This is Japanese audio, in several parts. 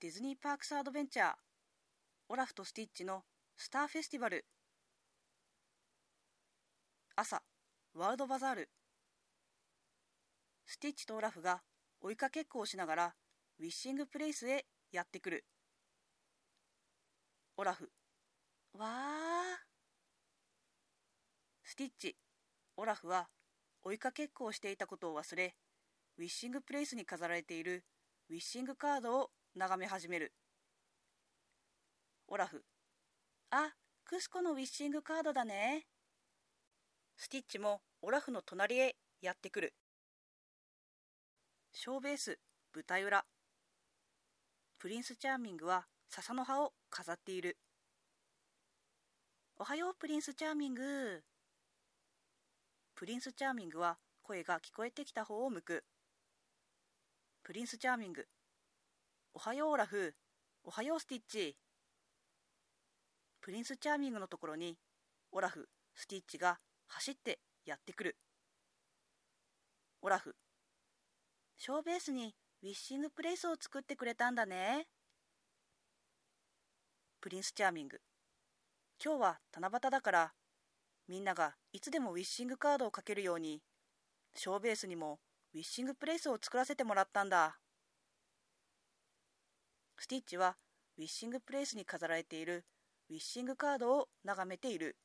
ディズニーパークスアドベンチャーオラフとスティッチのスターフェスティバル。朝ワールドバザール。スティッチとオラフが追いかけっこをしながらウィッシングプレイスへやってくる。オラフわー。スティッチオラフは追いかけっこをしていたことを忘れウィッシングプレイスに飾られているウィッシングカードを眺め始める。オラフ。あクスコのウィッシングカードだね。スティッチもオラフの隣へやってくる。ショーベース舞台裏。プリンスチャーミングは笹の葉を飾っている。おはようプリンスチャーミング。プリンスチャーミングは声が聞こえてきた方を向く。プリンスチャーミング。おはようオラフおはようスティッチ。プリンスチャーミングのところにオラフスティッチが走ってやってくる。オラフショーベースにウィッシングプレイスを作ってくれたんだね。プリンスチャーミング。今日は七夕だからみんながいつでもウィッシングカードをかけるようにショーベースにもウィッシングプレイスを作らせてもらったんだ。スティッチはウィッシングプレイスに飾られているウィッシングカードを眺めている。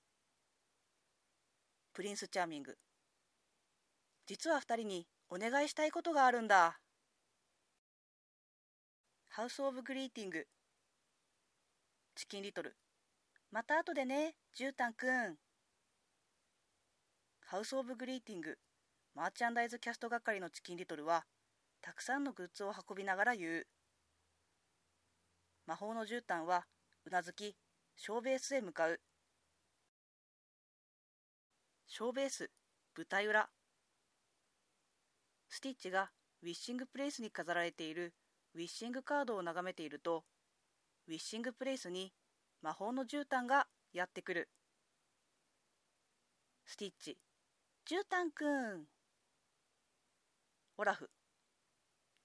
プリンスチャーミング。実は二人にお願いしたいことがあるんだ。ハウス・オブ・グリーティング。チキン・リトル。また後でねじゅうたんくん。ハウス・オブ・グリーティング。マーチャンダイズキャスト係のチキン・リトルはたくさんのグッズを運びながら言う。魔法の絨毯はうなずきショーベースへ向かう。ショーベース舞台裏。スティッチがウィッシングプレイスに飾られている。ウィッシングカードを眺めているとウィッシングプレイスに魔法の絨毯がやってくる。スティッチ絨毯くんオラフ。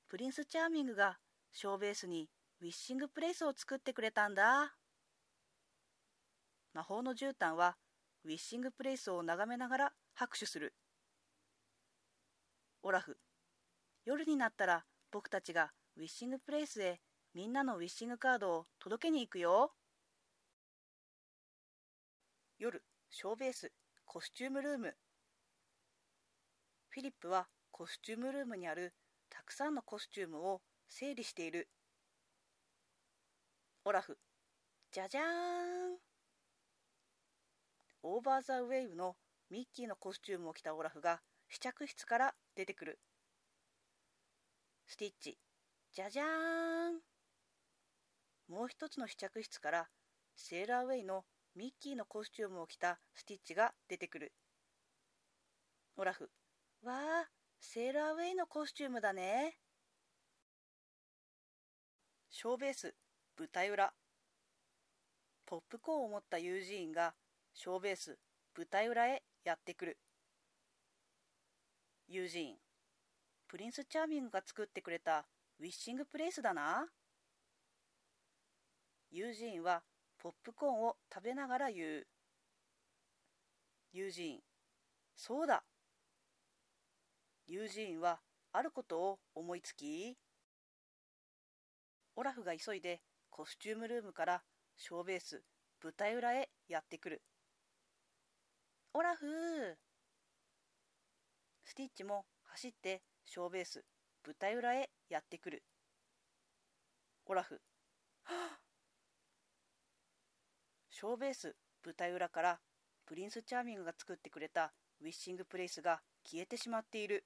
プリンスチャーミングがショーベースにウィッシングプレイスを作ってくれたんだ。魔法の絨毯はウィッシングプレイスを眺めながら拍手する。オラフ夜になったら僕たちがウィッシングプレイスへみんなのウィッシングカードを届けに行くよ。夜ショーベースコスチュームルーム。フィリップはコスチュームルームにあるたくさんのコスチュームを整理している。オラフ。じゃじゃーん。オーバーザウェイブのミッキーのコスチュームを着たオラフが試着室から出てくる。スティッチ。じゃじゃーん。もう一つの試着室からセーラーウェイのミッキーのコスチュームを着たスティッチが出てくる。オラフ。わあセーラーウェイのコスチュームだね。ショーベース。舞台裏。ポップコーンを持ったユージーンがショーベース舞台裏へやってくる。ユージーンプリンスチャーミングが作ってくれたウィッシングプレイスだな。ユージーンはポップコーンを食べながら言う。ユージーンそうだ。ユージーンはあることを思いつきオラフが急いでコスチュームルームからショーベース舞台裏へやってくる。オラフスティッチも走ってショーベース舞台裏へやってくる。オラフショーベース舞台裏からプリンスチャーミングが作ってくれたウィッシングプレイスが消えてしまっている。